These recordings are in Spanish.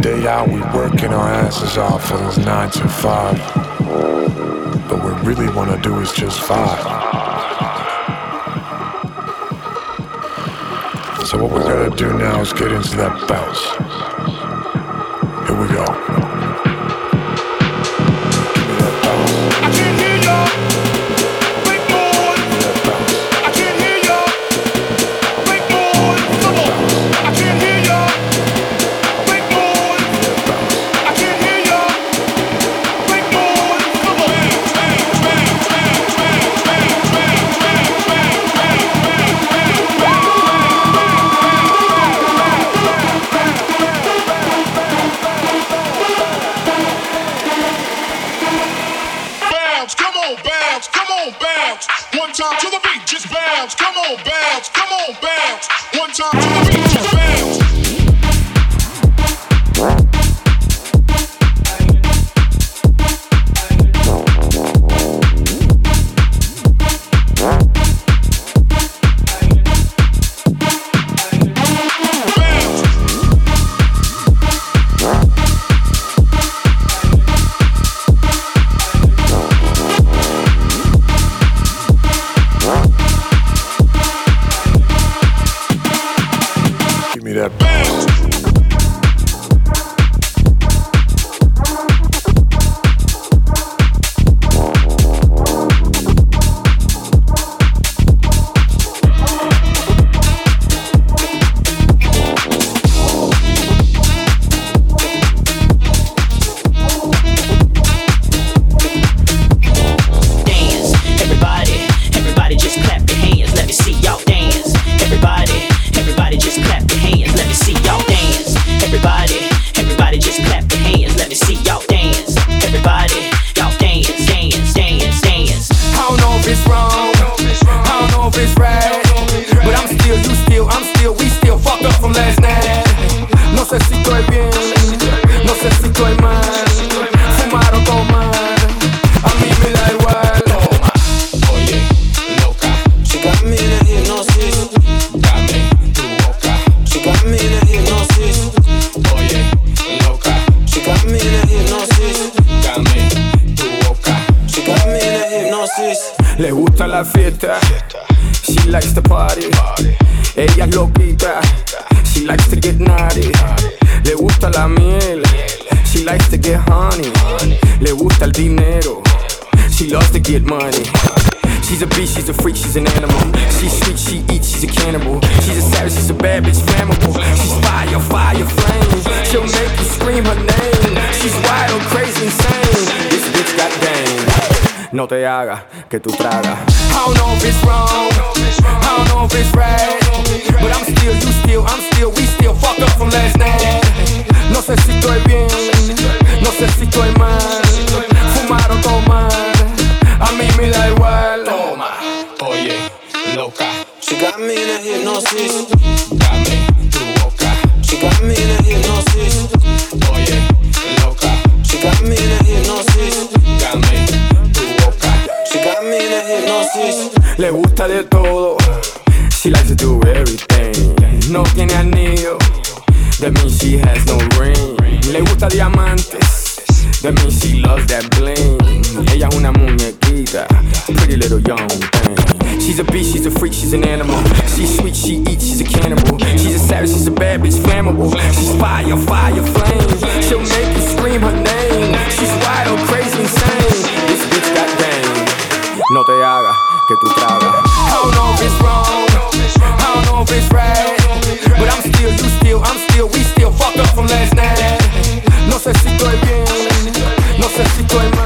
day out, we working our asses off for those nine to five. But what we really wanna do is just five. So what we're gonna do now is get into that bounce. Here we go. No te hagas que tú tragas. I don't know if it's wrong, I don't know if it's right, but I'm still, you still, I'm still, we still fucked up from last night. No sé si estoy bien, no sé si estoy mal, fumar o tomar, a mí me da igual. Toma, oye, loca. She got me in a hypnosis, dame tu gusta de todo, she likes to do everything. No tiene anillo, that means she has no ring. Le gusta diamantes, that means she loves that bling. Ella es una muñequita, pretty little young thing. She's a beast, she's a freak, she's an animal. She's sweet, she eats, she's a cannibal. She's a savage, she's a bad bitch, flammable. She's fire, fire, flame. She'll make you scream her name. She's wild, crazy, insane. This bitch got game. No te hagas que tú tragas. I don't know if it's wrong, I don't know if it's right, but I'm still, you still, I'm still, we still fucked up from last night. No sé si estoy bien, no sé si estoy mal,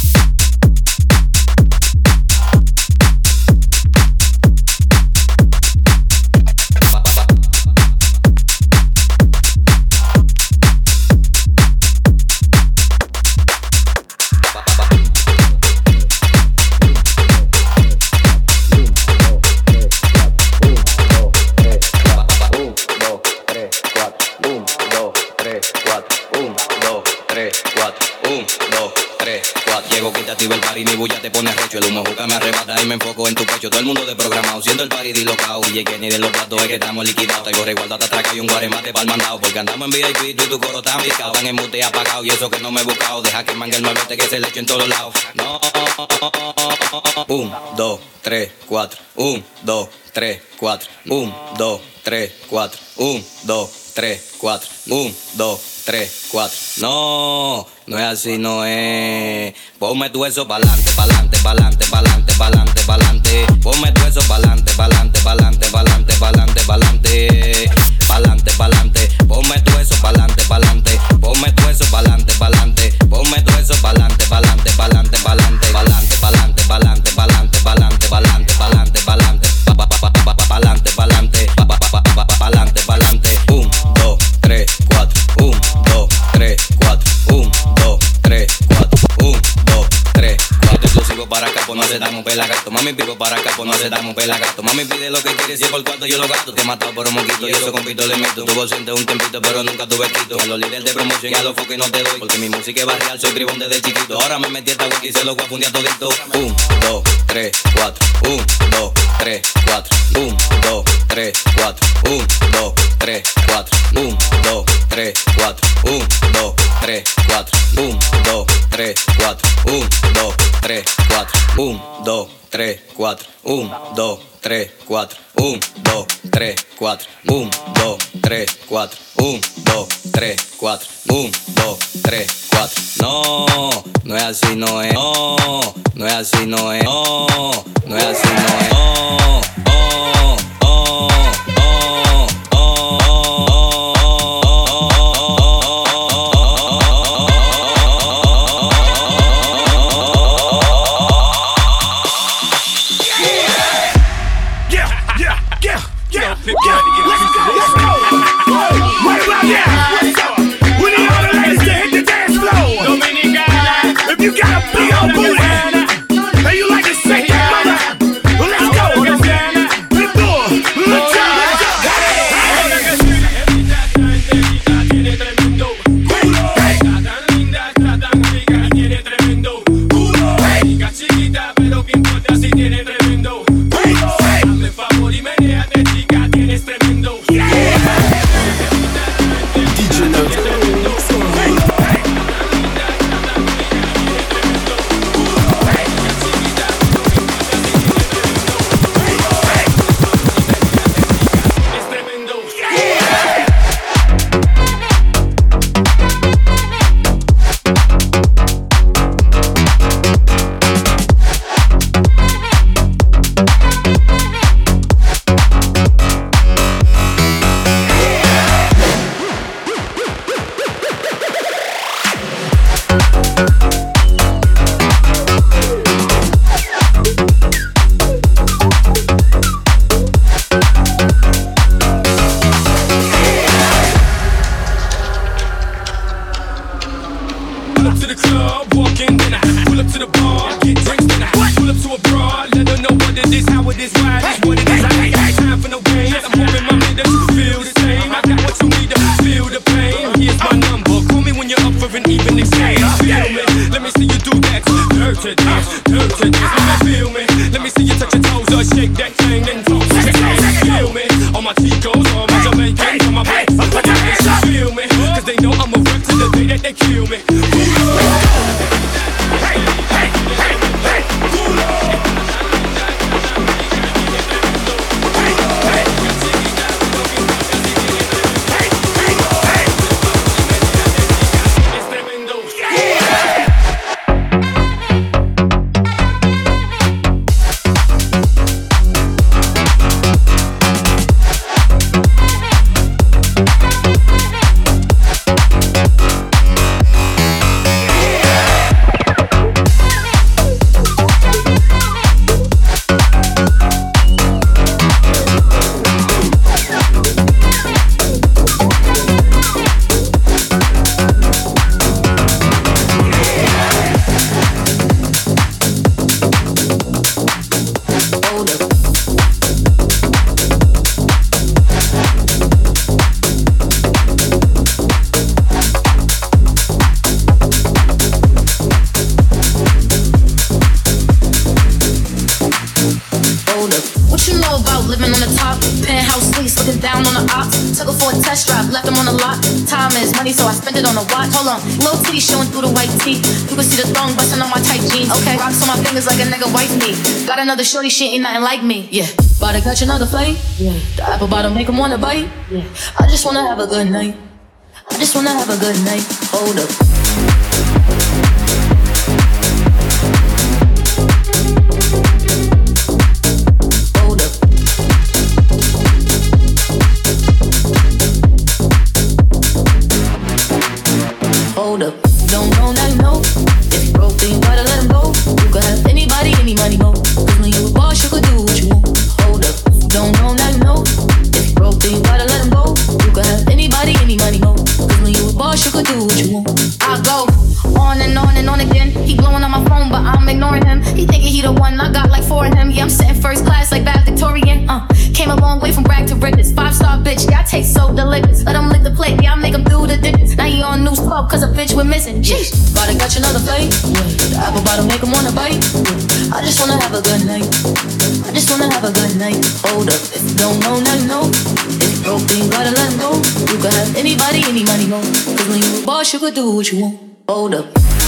El humo juca me arrebata y me enfoco en tu pecho. Todo el mundo de programado, siendo el party dislocado. Y que ni de los platos es que estamos liquidados. Traigo resguardo hasta atrás y un guaremate para el mandado. Porque andamos en VIP y tu coro está picado. Están en mute apagado y eso que no me he buscado. Deja que mangue el malote que se le eche en todos lados. No. Un, dos, tres, cuatro. Un, dos, tres, cuatro. Un, dos, tres, cuatro. Un, dos, tres, cuatro. Un, dos, 3, 4. No, no es así, no es. Ponme tu eso pa'lante, pa'lante, pa'lante, pa'lante, pa'lante, pa'lante. Ponme tu eso pa'lante, pa'lante, pa'lante, pa'lante, pa'lante, pa'lante. Pa'lante, pa'lante. Ponme tu eso pa'lante, pa'lante. Ponme tu eso pa'lante, pa'lante. Ponme tu eso pa'lante, pa'lante, pa'lante, pa'lante, pa'lante, pa'lante, pa'lante, pa'lante, pa'lante, pa'lante, pa'lante, pa'lante, pa'lante, pa'lante, pa'lante, pa'lante. 1, 2, 3, 4. 1, 2, 3, 4. 1, it. Para acá, pues no se damos pelagato. Mami, pico para acá, pues no se damos pelagato. Mami, pide lo que quiere, si es por cuarto yo lo gasto. Te he matado por un moquito y eso compito le meto. Tuvo siente un tempito, pero nunca tuve quito. A los líderes de promoción y a los focos no te doy. Porque mi música es barrial, soy tribón desde chiquito. Ahora me metí esta wiki y se lo voy a fundir a. 1, 2, 3, 4. 1, 2, 3, 4. 1, 2, 3, 4. 1, 2, 3, 4. 1, 2, 3, 4. 1, 2, 3, 4. 1, 2, 3, 4. 1, 2, 3, 4. 1, 2, 3, 4. 1, 2, 3, 4. 1, 2, 3, 4. 1, 2, 3, 4. 1, 2, 3, 4. 1, 2, 3, 4. No, no es así, no es. No, no es así, no es. No, no es así, no es. No, oh, another shorty, shit ain't nothing like me. Yeah, about to catch another flight. Yeah, the apple bottom make him wanna bite. Yeah, I just wanna have a good night. I just wanna have a good night. Hold up. Way from rag to riches. Five star bitch, yeah, I taste so delicious. Let them lick the plate, yeah, I make them do the dishes. Now he on new club, cause a bitch we're missing. Jeez, about to catch another plate. The apple bottom make him wanna bite. I just wanna have a good night. I just wanna have a good night. Hold up, if you don't know, now you know. If you broke, then you gotta let him go. You could have anybody, any money, mo. Cause when you boss, you could do what you want. Hold up.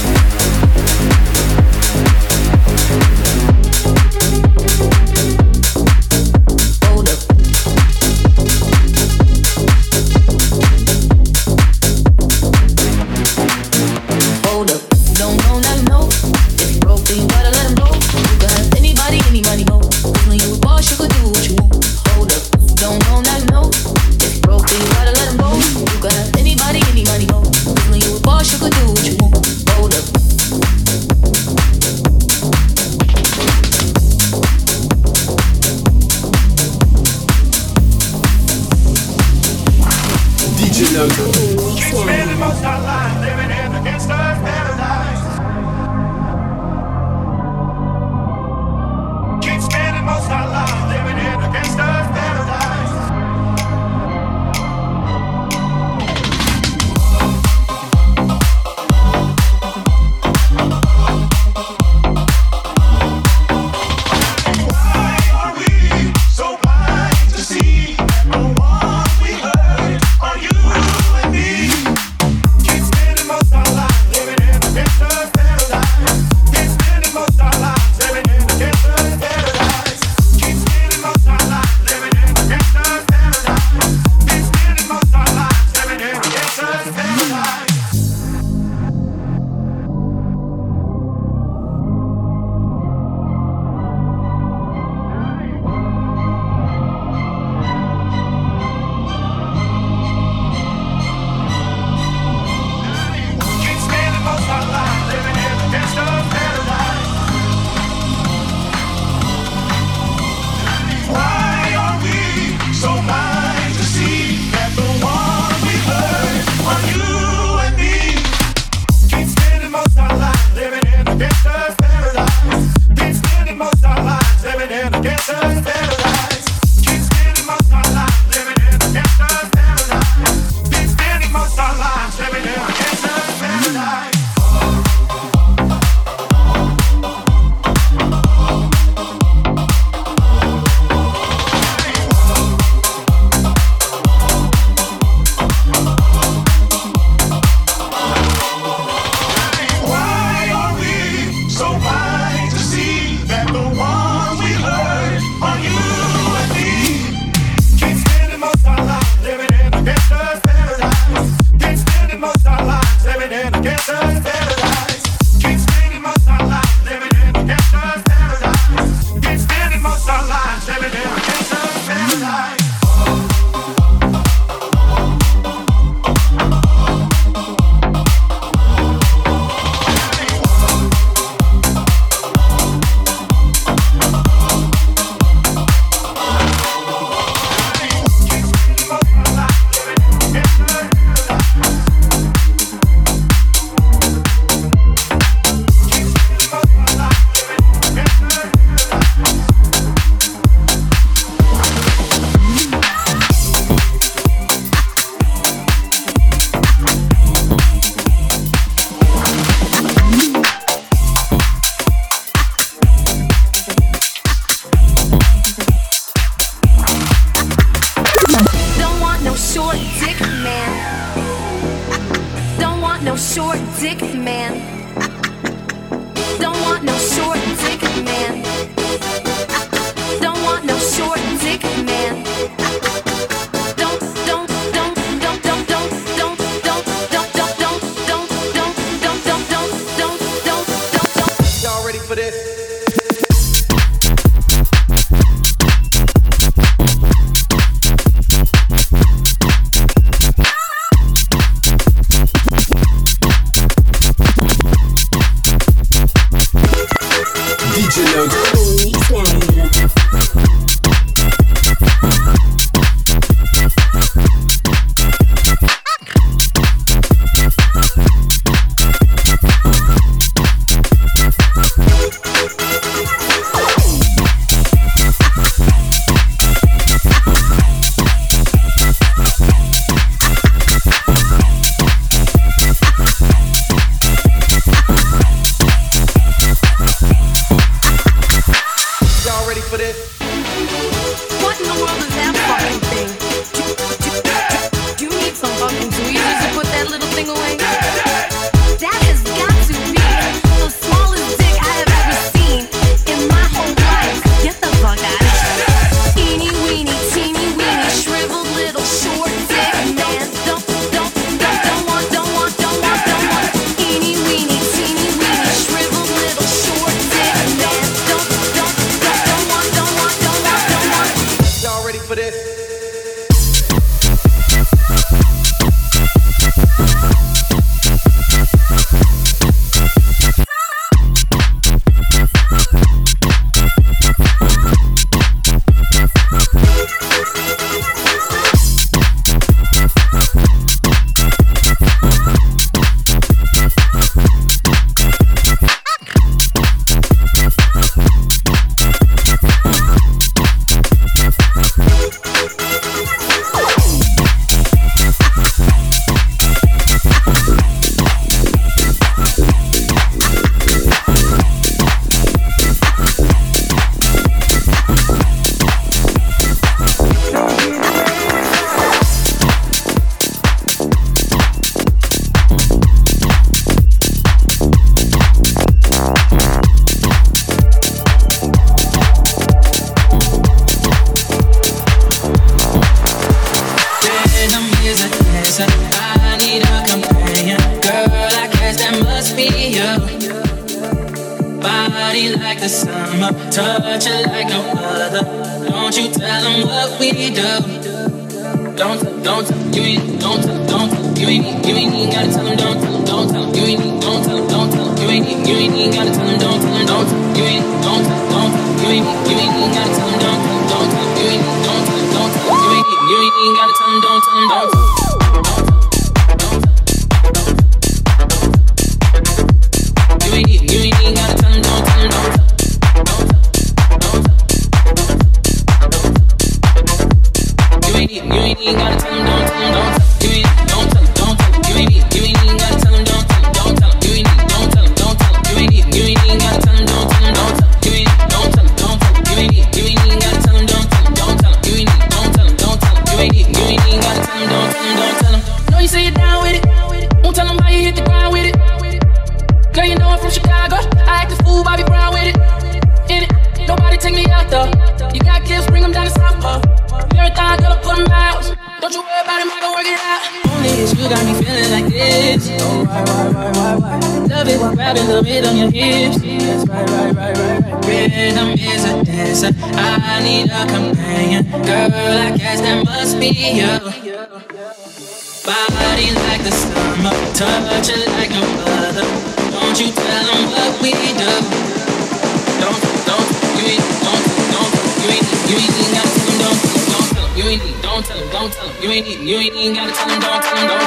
You ain't gotta tell them, don't tell them, don't.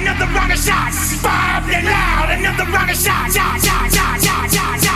another round of shots, shot. and loud, another rocket shot. shot, shot, shot, shot, shot, shot.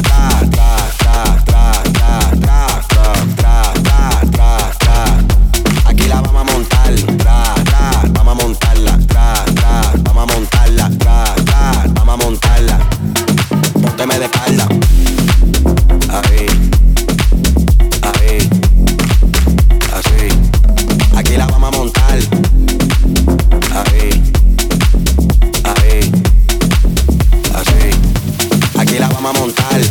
vamos a.